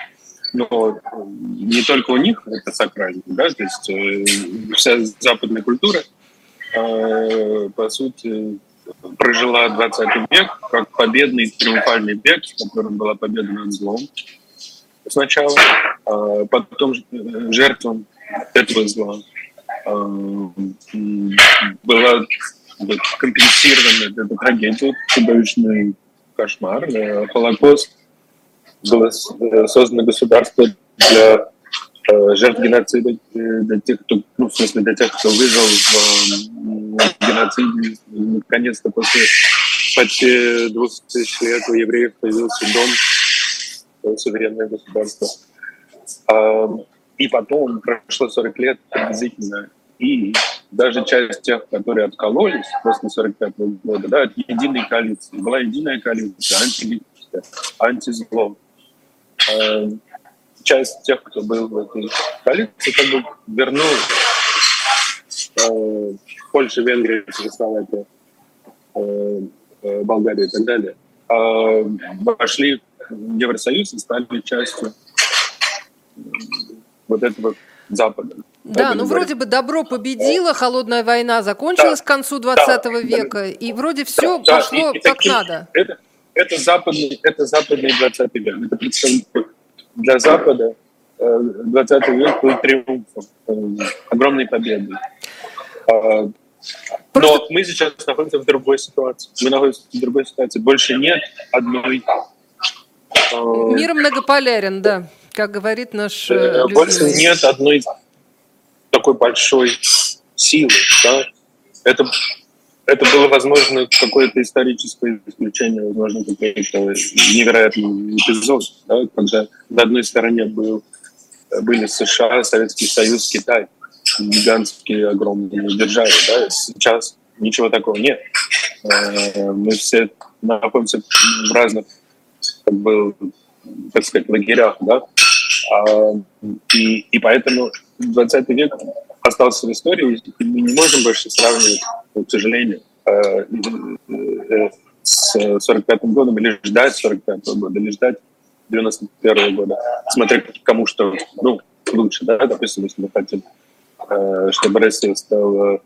Но не только у них это сакрально, да, то есть э, вся западная культура, э, по сути, прожила 20 век как победный триумфальный век, в котором была победа над злом сначала, а потом жертвам этого зла была компенсирована эта трагедия, чудовищный кошмар, э, Холокост. Было э, создано государство для э, жертв геноцида, для тех, кто, ну, в смысле, для тех, кто выжил в геноциде. Наконец-то после почти двух тысяч лет у евреев появился дом, суверенное государство. А, и потом прошло 40 лет приблизительно, и даже часть тех, которые откололись после 45 года, да, от единой коалиции. Была единая коалиция, антилитическая, антизло. Э, часть тех, кто был в этой коалиции, как бы вернулась. Э, Польша, Венгрия, Чехословакия, э, Болгария и так далее. Э, вошли в Евросоюз и стали частью вот этого Запада. Да, ну вроде бы добро победило, холодная война закончилась да, к концу 20 да, века, да, и вроде все да, пошло и, как и, надо. Это, это, западный, это западный 20 век. Это для Запада 20 э, век был триумфом, э, огромной победой. Просто... Но мы сейчас находимся в другой ситуации. Мы находимся в другой ситуации. Больше нет одной... Э, Мир многополярен, да, как говорит наш... Больше нет одной такой большой силы. Да? Это, это было, возможно, какое-то историческое исключение, возможно, какой-то невероятный эпизод, да? когда на одной стороне был, были США, Советский Союз, Китай, гигантские огромные державы. Да? Сейчас ничего такого нет. Э, мы все находимся в разных, как бы, так сказать, лагерях, да, а, и, и поэтому 20 век остался в истории, и мы не можем больше сравнивать, к сожалению, э, э, с 45-м годом или ждать 45-го года, или ждать 91-го года, смотря кому что ну, лучше, да, допустим, если мы хотим, чтобы Россия стала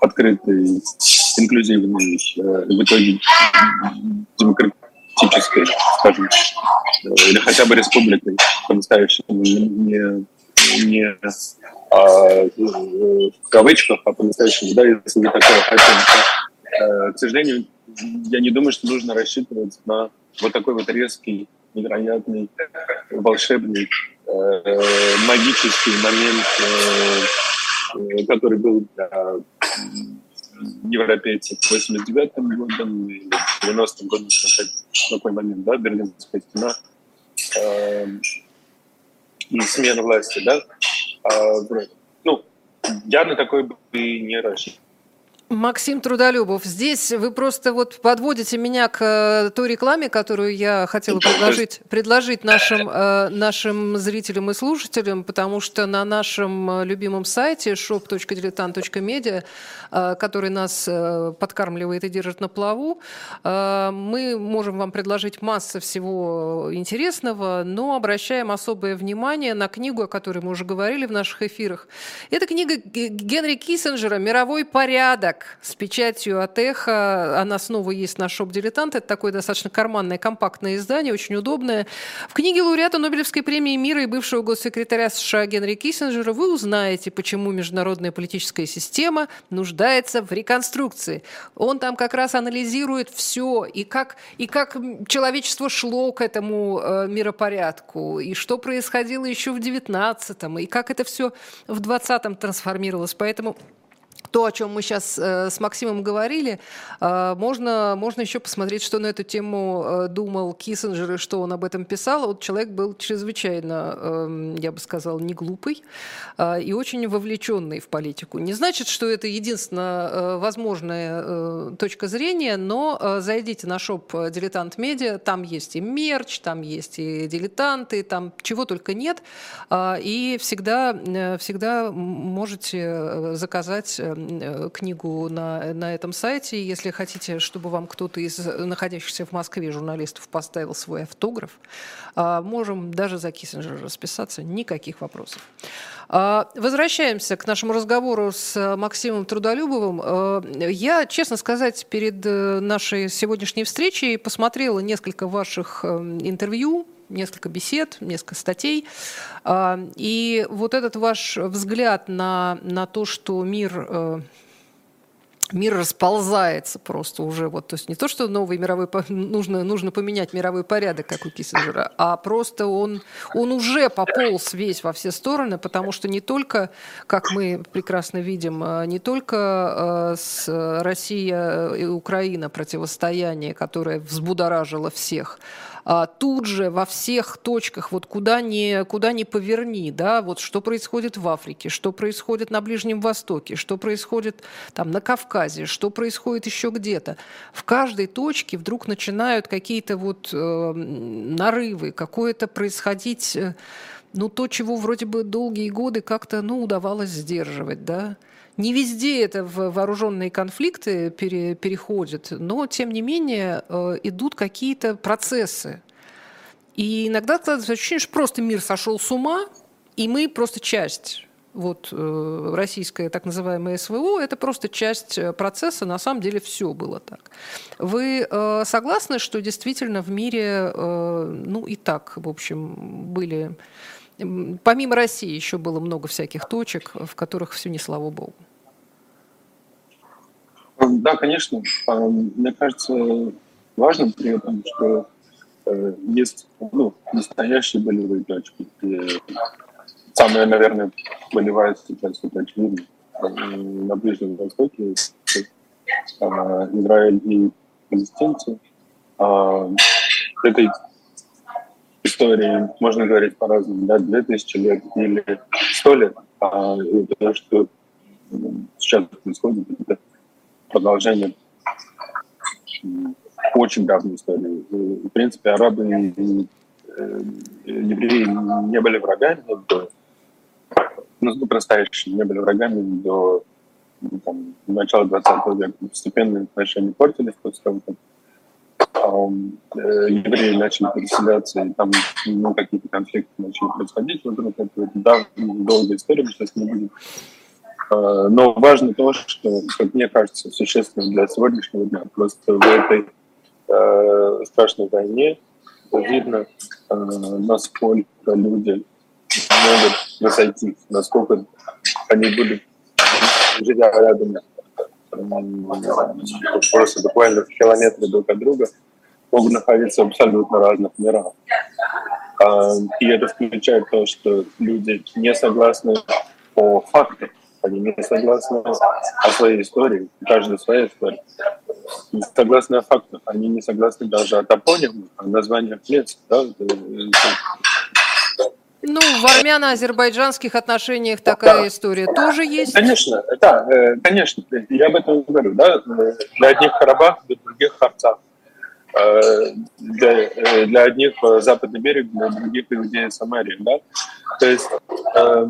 открытой, инклюзивной, в итоге демократической, скажем, или хотя бы республикой по-настоящему, не, не а, в кавычках, а по-настоящему, да, если вы такое хотите. А, к сожалению, я не думаю, что нужно рассчитывать на вот такой вот резкий, невероятный, волшебный, э, магический момент, э, который был для европейцев 89-м годом или 90-м годом, такой момент, да, Берлинская стена, э, и смена власти, да, а, ну, я на такой бы не рассчитывал. Максим Трудолюбов, здесь вы просто вот подводите меня к э, той рекламе, которую я хотела предложить, предложить нашим, э, нашим зрителям и слушателям, потому что на нашем э, любимом сайте shop.diletant.media, который нас подкармливает и держит на плаву, мы можем вам предложить массу всего интересного, но обращаем особое внимание на книгу, о которой мы уже говорили в наших эфирах. Это книга Генри Киссинджера «Мировой порядок» с печатью от Эхо. Она снова есть на шоп «Дилетант». Это такое достаточно карманное, компактное издание, очень удобное. В книге лауреата Нобелевской премии мира и бывшего госсекретаря США Генри Киссинджера вы узнаете, почему международная политическая система нуждается в реконструкции. Он там как раз анализирует все, и как, и как человечество шло к этому э, миропорядку, и что происходило еще в 19-м, и как это все в 20-м трансформировалось. Поэтому то, о чем мы сейчас э, с Максимом говорили, э, можно, можно еще посмотреть, что на эту тему э, думал Киссинджер и что он об этом писал. Вот человек был чрезвычайно, э, я бы сказала, не глупый и очень вовлеченный в политику. Не значит, что это единственная возможная точка зрения, но зайдите на шоп «Дилетант Медиа», там есть и мерч, там есть и дилетанты, там чего только нет, и всегда, всегда можете заказать книгу на, на этом сайте. Если хотите, чтобы вам кто-то из находящихся в Москве журналистов поставил свой автограф, а, можем даже за Киссинджера расписаться, никаких вопросов. А, возвращаемся к нашему разговору с Максимом Трудолюбовым. А, я, честно сказать, перед э, нашей сегодняшней встречей посмотрела несколько ваших эм, интервью, несколько бесед, несколько статей. А, и вот этот ваш взгляд на, на то, что мир э, мир расползается просто уже. Вот, то есть не то, что новый мировой нужно, нужно поменять мировой порядок, как у Киссинджера, а просто он, он уже пополз весь во все стороны, потому что не только, как мы прекрасно видим, а, не только э, с Россия и Украина противостояние, которое взбудоражило всех, тут же во всех точках, вот куда ни, куда ни поверни, да, вот что происходит в Африке, что происходит на Ближнем Востоке, что происходит там на Кавказе, что происходит еще где-то. В каждой точке вдруг начинают какие-то вот э, нарывы, какое-то происходить, э, ну, то, чего вроде бы долгие годы как-то, ну, удавалось сдерживать, да. Не везде это в вооруженные конфликты пере, переходит, но тем не менее э, идут какие-то процессы. И иногда складывается ощущение, что просто мир сошел с ума, и мы просто часть вот э, российское так называемое СВО, это просто часть э, процесса, на самом деле все было так. Вы согласны, что действительно в мире, ну и так, в общем, были Помимо России еще было много всяких точек, в которых все не слава богу. Да, конечно. А, мне кажется, важным при этом, что э, есть ну, настоящие болевые точки. И самая, наверное, болевая сейчас, это очевидно, э, на Ближнем Востоке, Израиль и палестинцы. А, этой истории можно говорить по-разному, да, 2000 лет или 100 лет, а то, что сейчас происходит, это продолжение очень давней истории. В принципе, арабы и евреи не были врагами до, ну, настоящие, не были врагами до ну, там, начала 20 века. Постепенно отношения портились после того, как евреи начали переселяться, и там ну, какие-то конфликты начали происходить вокруг этого. Да, долгая история, мы сейчас не будем. А, но важно то, что, как мне кажется, существенно для сегодняшнего дня. Просто в этой э, страшной войне видно, э, насколько люди могут разойтись, насколько они будут, живя рядом, просто буквально в километре друг от друга, могут находиться в абсолютно разных мирах. А, и это включает то, что люди не согласны по фактам, они не согласны о своей истории, каждая своя история. Не согласны о фактах, они не согласны даже о топонимах, о названиях мест. Да? Ну, в армяно-азербайджанских отношениях такая да. история тоже есть. Конечно, да, э, конечно, я об этом говорю, да, для одних Карабах, для других Харцах. Для, э, для одних э, западный берег, для других Иудея Самария, да. То есть, э,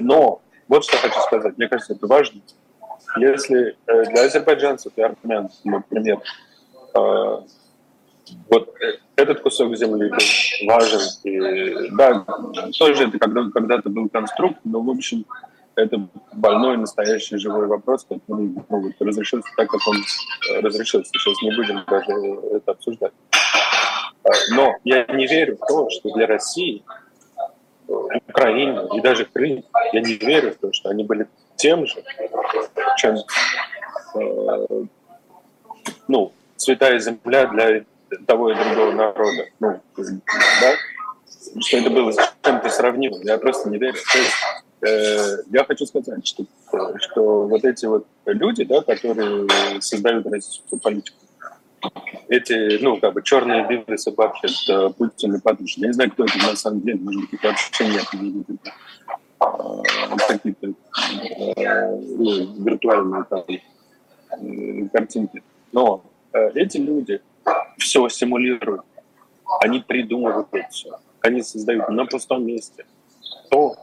но вот что хочу сказать, мне кажется, это важно. Если для азербайджанцев и армян, например, вот этот кусок земли был важен. И, да, тоже это когда, когда-то был конструкт, но, в общем, это больной, настоящий живой вопрос, который вот, разрешился так, как он э, разрешился. Сейчас не будем даже это обсуждать. А, но я не верю в то, что для России, э, Украины и даже Крым, я не верю в то, что они были тем же, чем э, ну, святая земля для того и другого народа. Ну, да? Что это было с чем-то сравнимым. Я просто не верю. То есть я хочу сказать, что, что вот эти вот люди, да, которые создают российскую политику, эти, ну, как бы черные собаки, это Путин и Патрушев. Я не знаю, кто это на самом деле, может быть, их вообще нет, а, какие-то э, ну, виртуальные там, э, картинки. Но э, эти люди все симулируют, они придумывают все, они создают на пустом месте то,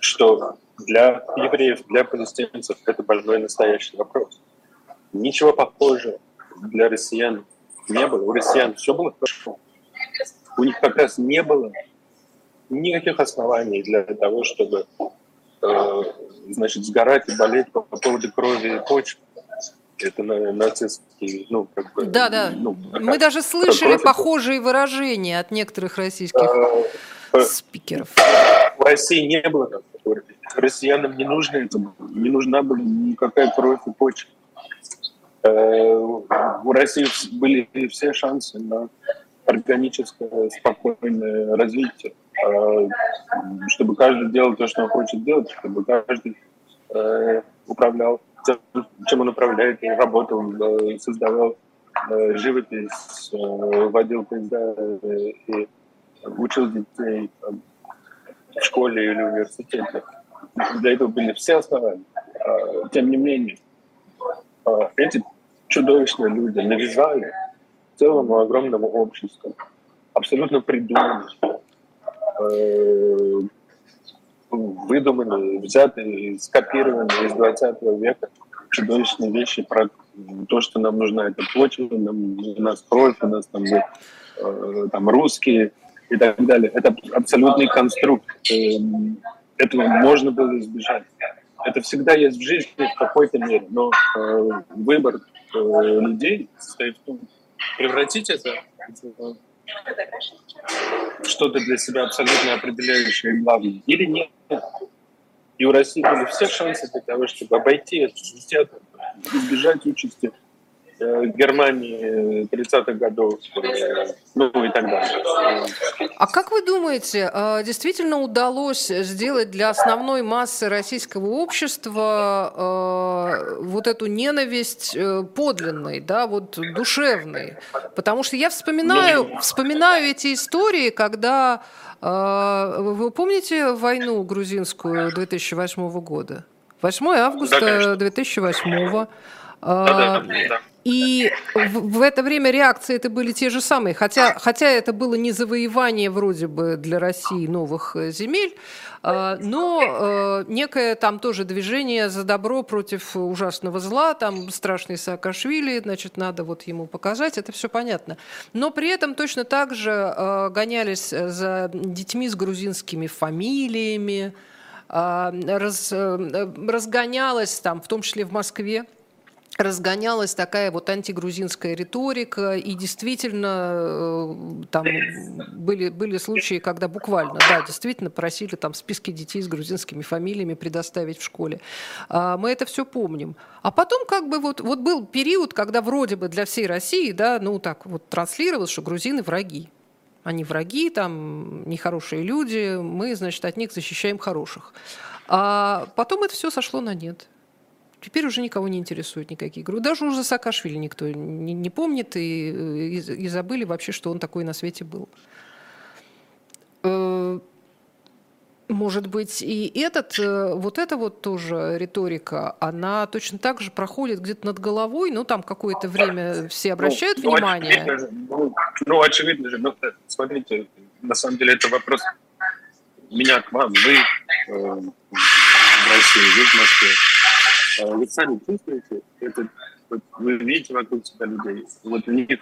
что для евреев, для палестинцев это больной настоящий вопрос. Ничего похожего для россиян не было. У россиян все было хорошо. У них как раз не было никаких оснований для того, чтобы э, значит, сгорать и болеть по поводу крови и почвы. Это нацистский, ну, как бы... Да, да. Ну, Мы даже слышали похожие выражения от некоторых российских э, спикеров. В России не было такого. Россиянам не нужно это Не нужна была никакая кровь и почва. Э, в России были все шансы на органическое, спокойное развитие, э, чтобы каждый делал то, что он хочет делать, чтобы каждый э, управлял тем, чем он управляет, работал, создавал живопись, водил поезда и учил детей в школе или университете. Для этого были все основания. Тем не менее, эти чудовищные люди навязали целому огромному обществу, абсолютно придуманные, э, выдуманные, взятые, скопированные из 20 века чудовищные вещи про то, что нам нужна эта почва, нам, нас кровь, у нас там, э, там русские и так далее. Это абсолютный конструкт. Э, этого можно было избежать. Это всегда есть в жизни в какой-то мере, но э, выбор Э, людей состоит в том, превратить это в что-то для себя абсолютно определяющее и главное, или нет. И у России были все шансы для того, чтобы обойти это, избежать участи Германии 30-х годов, э, ну и так далее. А как вы думаете, э, действительно удалось сделать для основной массы российского общества вот эту ненависть подлинной, да, вот душевной? Потому что я вспоминаю, ну, вспоминаю эти истории, когда вы помните войну грузинскую 2008 года? 8 августа 2008 да, да, да. И в, в это время реакции это были те же самые, хотя, хотя это было не завоевание вроде бы для России новых э, земель, а, но э, некое там тоже движение за добро против ужасного зла, там страшный Саакашвили, значит, надо вот ему показать, это все понятно. Но при этом точно так же э, гонялись за детьми с грузинскими фамилиями, а, раз, разгонялась там, в том числе в Москве, разгонялась такая вот антигрузинская риторика, и действительно э, там были, были случаи, когда буквально, да, действительно просили там списки детей с грузинскими фамилиями предоставить в школе. А, мы это все помним. А потом как бы вот, вот был период, когда вроде бы для всей России, да, ну так вот транслировалось, что грузины враги. Они враги, там нехорошие люди, мы, значит, от них защищаем хороших. А потом это все сошло на нет. Теперь уже никого не интересуют никакие игры. Даже уже Саакашвили никто не, не помнит и, и, и забыли вообще, что он такой на свете был. Э, может быть, и этот, э, вот эта вот тоже риторика, она точно так же проходит где-то над головой, ну, там какое-то время все ну, обращают ну, внимание. Очевидно же, ну, ну, очевидно же, ну, смотрите, на самом деле это вопрос меня к вам, вы э, в России, вы в Москве. А вы сами чувствуете, это, вот вы видите вокруг себя людей, вот у них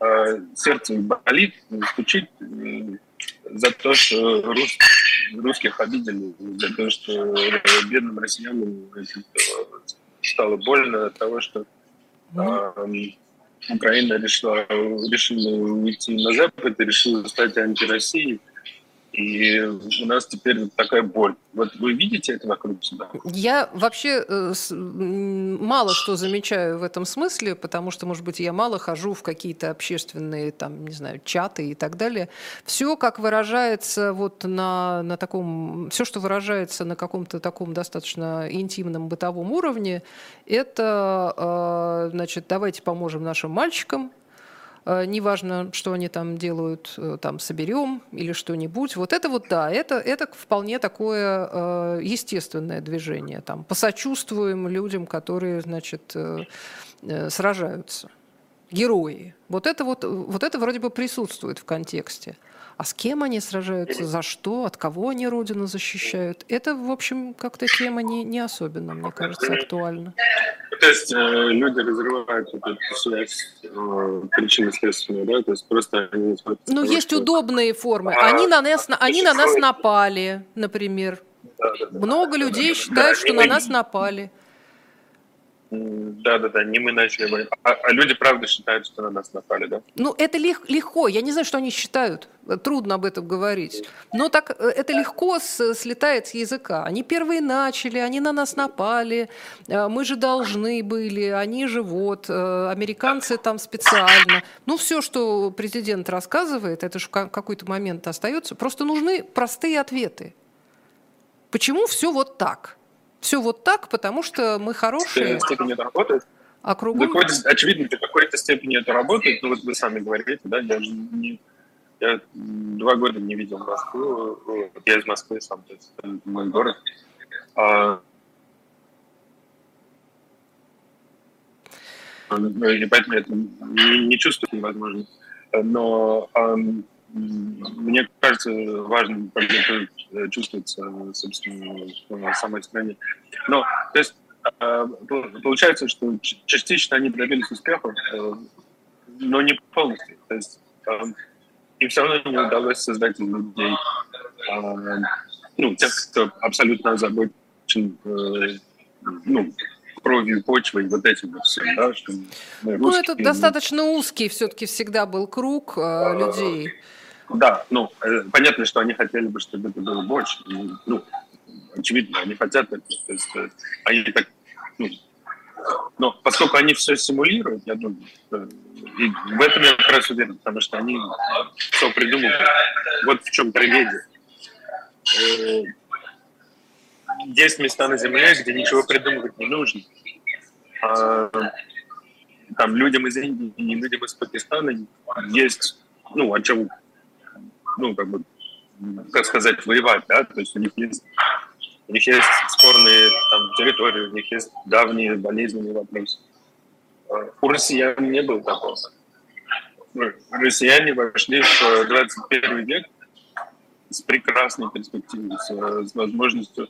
э, сердце болит, стучит э, за то, что рус, русских обидели, за то, что бедным россиянам стало больно от того, что э, Украина решила, решила уйти на Запад и решила стать антироссией. И у нас теперь такая боль. Вот вы видите это вокруг себя? Я вообще э, мало что замечаю в этом смысле, потому что, может быть, я мало хожу в какие-то общественные, там, не знаю, чаты и так далее. Все, как выражается вот на, на таком, все, что выражается на каком-то таком достаточно интимном бытовом уровне, это, э, значит, давайте поможем нашим мальчикам, неважно, что они там делают, э, там соберем или что-нибудь. Вот это вот да, это, это вполне такое э, естественное движение. Там, посочувствуем людям, которые, значит, сражаются. Герои. Вот это вот, вот это вроде бы присутствует в контексте. А с кем они сражаются, за что, от кого они Родину защищают, это, в общем, как-то тема не, не особенно, мне кажется, актуальна. То есть э, люди разрывают эту связь э, причины следственной, да? То есть просто они... Ну, есть что... удобные формы. А, они на нас, они на нас напали, например. Да, да, да. Много людей считают, что на нас напали. Да, да, да, не мы начали войну. А, а люди правда считают, что на нас напали, да? Ну, это лег, легко. Я не знаю, что они считают. Трудно об этом говорить. Но так э, это легко с, слетает с языка. Они первые начали, они на нас напали, э, мы же должны были, они же вот, э, американцы там специально. Ну, все, что президент рассказывает, это же в какой-то момент остается. Просто нужны простые ответы. Почему все вот так? Все вот так, потому что мы хорошие. В степени это работает? А кругом... Выходит, очевидно, в какой-то степени это работает, но вот вы сами говорите, да, я же не... Я два года не видел Москву, я из Москвы сам, то есть мой город. А, ну, и поэтому я это не, не чувствую невозможно. Но мне кажется, важным, чувствуется, собственно, в самой стране. Но, то есть, э, получается, что частично они добились успеха, э, но не полностью. То есть, э, им все равно не удалось создать из людей, ну, тех, кто абсолютно озабочен, ну, кровью, почвой, вот этим вот всем, да, что мы Ну, это достаточно узкий все-таки всегда был круг э, людей. Да, ну, э, понятно, что они хотели бы, чтобы это было больше. Ну, очевидно, они хотят это. То есть, э, они так, ну, но поскольку они все симулируют, я думаю, э, в этом я как раз уверен, потому что они все придумывают. Вот в чем трагедия. Есть места на Земле, где ничего придумывать не нужно. А, там людям из Индии и людям из Пакистана есть, ну, о чем ну, как бы, как сказать, воевать, да, то есть у них есть, у них есть спорные там, территории, у них есть давние болезненные вопросы. А у россиян не было такого. Ну, россияне вошли в 21 век с прекрасной перспективой, с, с возможностью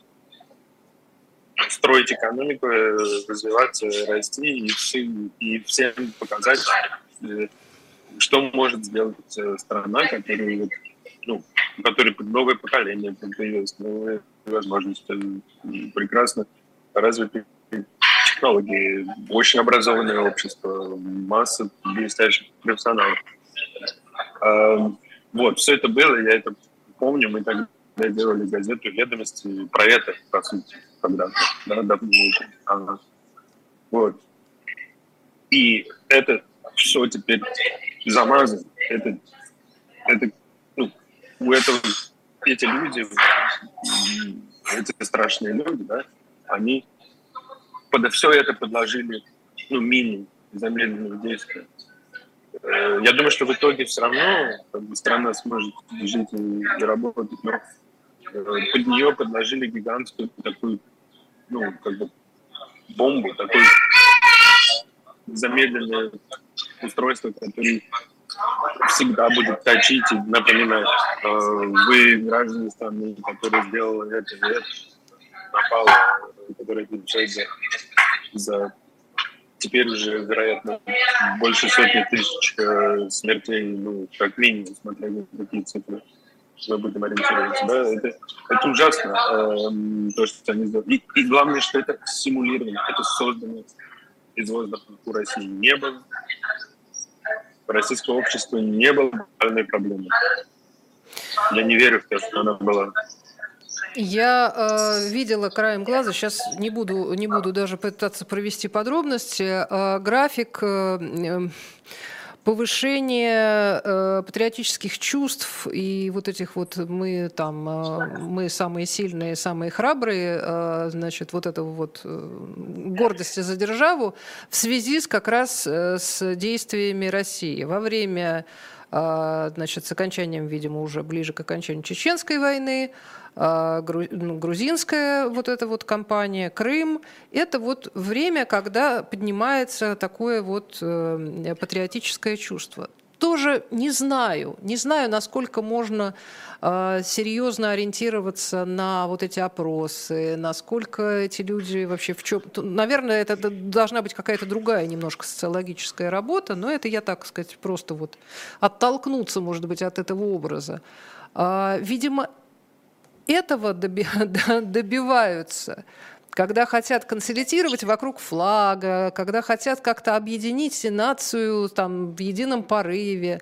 строить экономику, развиваться, расти и всем, и всем показать, э, что может сделать э, страна, которая ну, у которой новое поколение появилось, новые возможности, прекрасно развитые технологии, очень образованное общество, масса блестящих профессионалов. Вот, все это было, я это помню, мы тогда делали газету «Ведомости» про это, по сути, когда-то, да, давно уже. Ага. Вот. И это все теперь замазано. Это, это у этого эти люди, эти страшные люди, да, они под все это подложили ну, минимум замедленного действия. Э, я думаю, что в итоге все равно как бы, страна сможет жить и, и работать, но э, под нее подложили гигантскую такую, ну, как бы бомбу, такое замедленное устройство, которое всегда будет точить и напоминать. Вы граждане страны, которые сделали это, это напало, который отвечает за, за теперь уже, вероятно, больше сотни тысяч э, смертей, ну, как минимум, смотря на какие цифры мы будем ориентироваться. Да? Это, это ужасно, э, то, что они сделали. И, и главное, что это симулировано, это создано из воздуха у России не было российского общества не было глобальной проблемы. я не верю в то, что она была я э, видела краем глаза, сейчас не буду, не буду даже пытаться провести подробности, э, график э, э повышение э, патриотических чувств и вот этих вот мы там э, мы самые сильные, самые храбрые, э, значит вот этого вот э, гордости за державу в связи с как раз э, с действиями России. Во время значит с окончанием, видимо, уже ближе к окончанию чеченской войны а, ну, грузинская вот эта вот компания, Крым. Это вот время, когда поднимается такое вот э, патриотическое чувство. Тоже не знаю, не знаю, насколько можно э, серьезно ориентироваться на вот эти опросы, насколько эти люди вообще в чем... Наверное, это должна быть какая-то другая немножко социологическая работа, но это я, так сказать, просто вот оттолкнуться, может быть, от этого образа. Э, видимо, этого добиваются, когда хотят консолидировать вокруг флага, когда хотят как-то объединить нацию там, в едином порыве.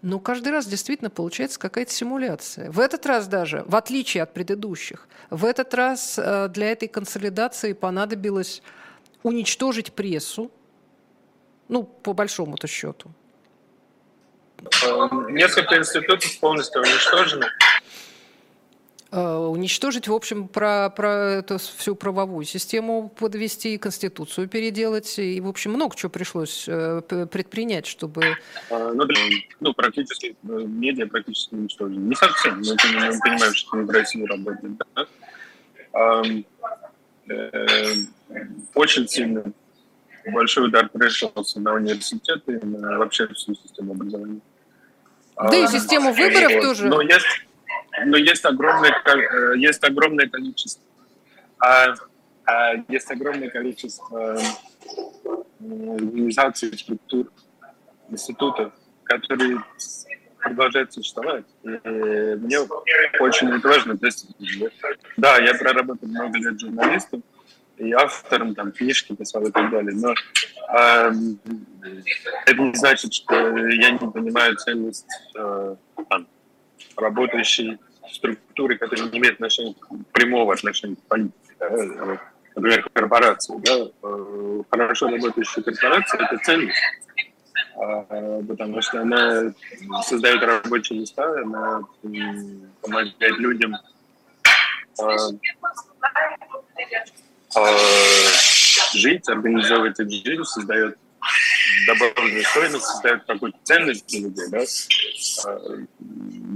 Но каждый раз действительно получается какая-то симуляция. В этот раз даже, в отличие от предыдущих, в этот раз э, для этой консолидации понадобилось уничтожить прессу, ну, по большому-то счету. Эм, несколько институтов полностью уничтожены. Э, уничтожить, в общем, про, про эту всю правовую систему подвести, Конституцию переделать, и, в общем, много чего пришлось э, предпринять, чтобы... А, ну, ну практически, э, медиа практически уничтожены. Не совсем, но это, мы понимаем, что в России работает. Да? Очень сильно большой удар пришелся на университеты, на вообще всю систему образования. Да и систему выборов вот. тоже. Но есть, но есть огромное, э, есть огромное количество, а, а есть огромное количество организаций, структур, институтов, которые продолжают существовать. И мне очень это важно. То есть, да, я проработал много лет журналистом и автором там книжки писал и так далее, но э, это не значит, что я не понимаю ценность э, работающей структуры, которые не имеют отношения, прямого отношения к политике, да, например, корпорации. Да, э, хорошо работающая корпорация – это ценность, а, потому что она создает рабочие места, она помогает людям а, а, жить, организовывать эту жизнь, создает добавленную стоимость, создает какую-то ценность для людей, да,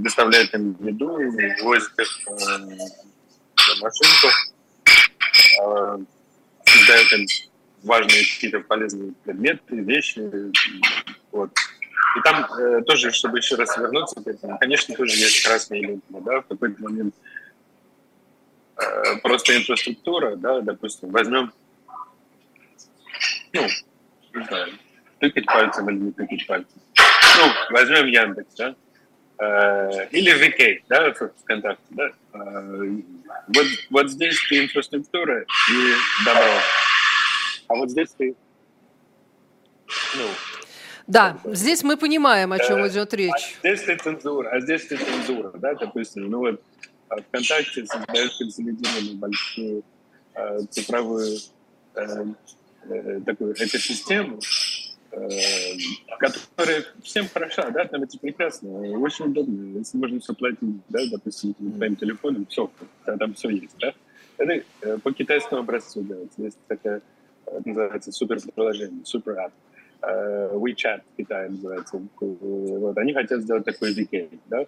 доставляет им еду, возит их э, в машинку, э, дает им важные какие-то полезные предметы, вещи. Вот. И там э, тоже, чтобы еще раз вернуться этому, конечно, тоже есть красные линии, да, в какой-то момент э, просто инфраструктура, да, допустим, возьмем, ну, не знаю, тыкать пальцем или не тыкать пальцем. Ну, возьмем Яндекс, да, Э, или VK, да, ВКонтакте, да. Э, вот, вот здесь ты инфраструктура и добро. А вот здесь ты, ну, да, здесь мы понимаем, о чем идет речь. А здесь ты цензура, а здесь ты цензура, да, допустим. Ну вот а ВКонтакте создает консолидированную большую э, цифровую э, э, такую экосистему, Э, которая всем хороша, да, там это прекрасно, очень удобно, если можно все платить, да, допустим, твоим телефоном, все, там все есть, да. Это э, по китайскому образцу делается, есть такая, э, называется супер приложение, супер app, WeChat в Китае называется, вот, они хотят сделать такой VK, да,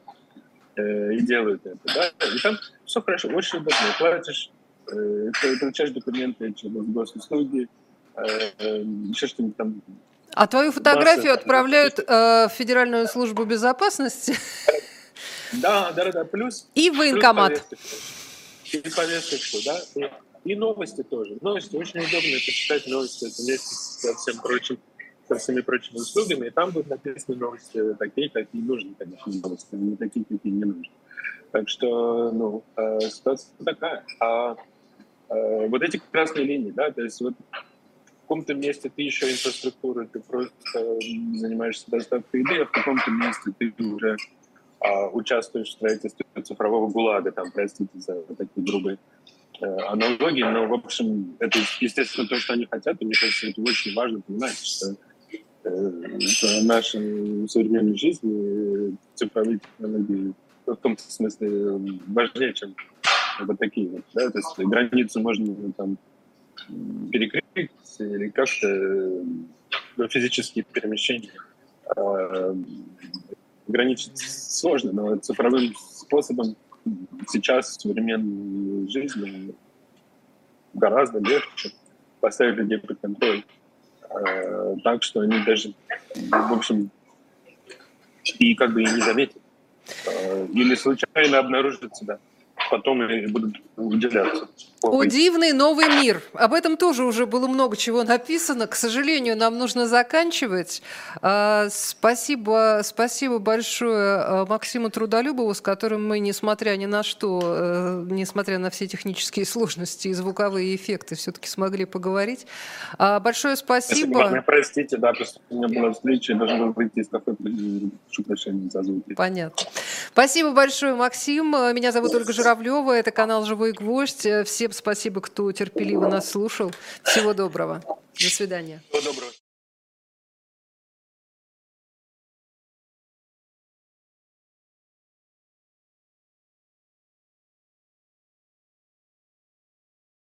и делают это, да, и там все хорошо, очень удобно, платишь, получаешь документы через госуслуги, еще что-нибудь там а твою фотографию отправляют э, в Федеральную службу безопасности? Да, да, да, плюс... И в военкомат. И повесточку, да. И, новости тоже. Новости очень удобно почитать новости это вместе со всем прочим, со всеми прочими услугами. И там будут написаны новости такие, какие нужны, конечно, новости, не такие, какие не нужны. Так что, ну, э, ситуация такая. А э, вот эти красные линии, да, то есть вот каком-то месте ты еще инфраструктура, ты просто занимаешься доставкой еды, а в каком-то месте ты уже а, участвуешь в строительстве цифрового ГУЛАГа, там, простите за такие грубые э, аналогии, но, в общем, это, естественно, то, что они хотят, и мне кажется, это очень важно понимать, что э, в нашей современной жизни цифровые технологии в том смысле важнее, чем вот такие да, то есть границу можно там перекрыть или как-то ну, физические перемещения э, ограничить сложно, но цифровым способом сейчас в современной жизни гораздо легче поставить людей под контроль. Э, так что они даже, в общем, и как бы и не заметят. Э, или случайно обнаружат себя потом и будут выделяться. О, дивный новый мир. Об этом тоже уже было много чего написано. К сожалению, нам нужно заканчивать. А, спасибо, спасибо большое а, Максиму Трудолюбову, с которым мы, несмотря ни на что, э, несмотря на все технические сложности и звуковые эффекты, все-таки смогли поговорить. А, большое спасибо. спасибо. Простите, да, просто у меня была встреча, я должен был выйти из кафе, прошу прощения за звук. Понятно. Спасибо большое, Максим. Меня зовут Ольга Журавлева, это канал «Живой гвоздь». Всем спасибо, кто терпеливо нас слушал. Всего доброго. До свидания. Всего доброго.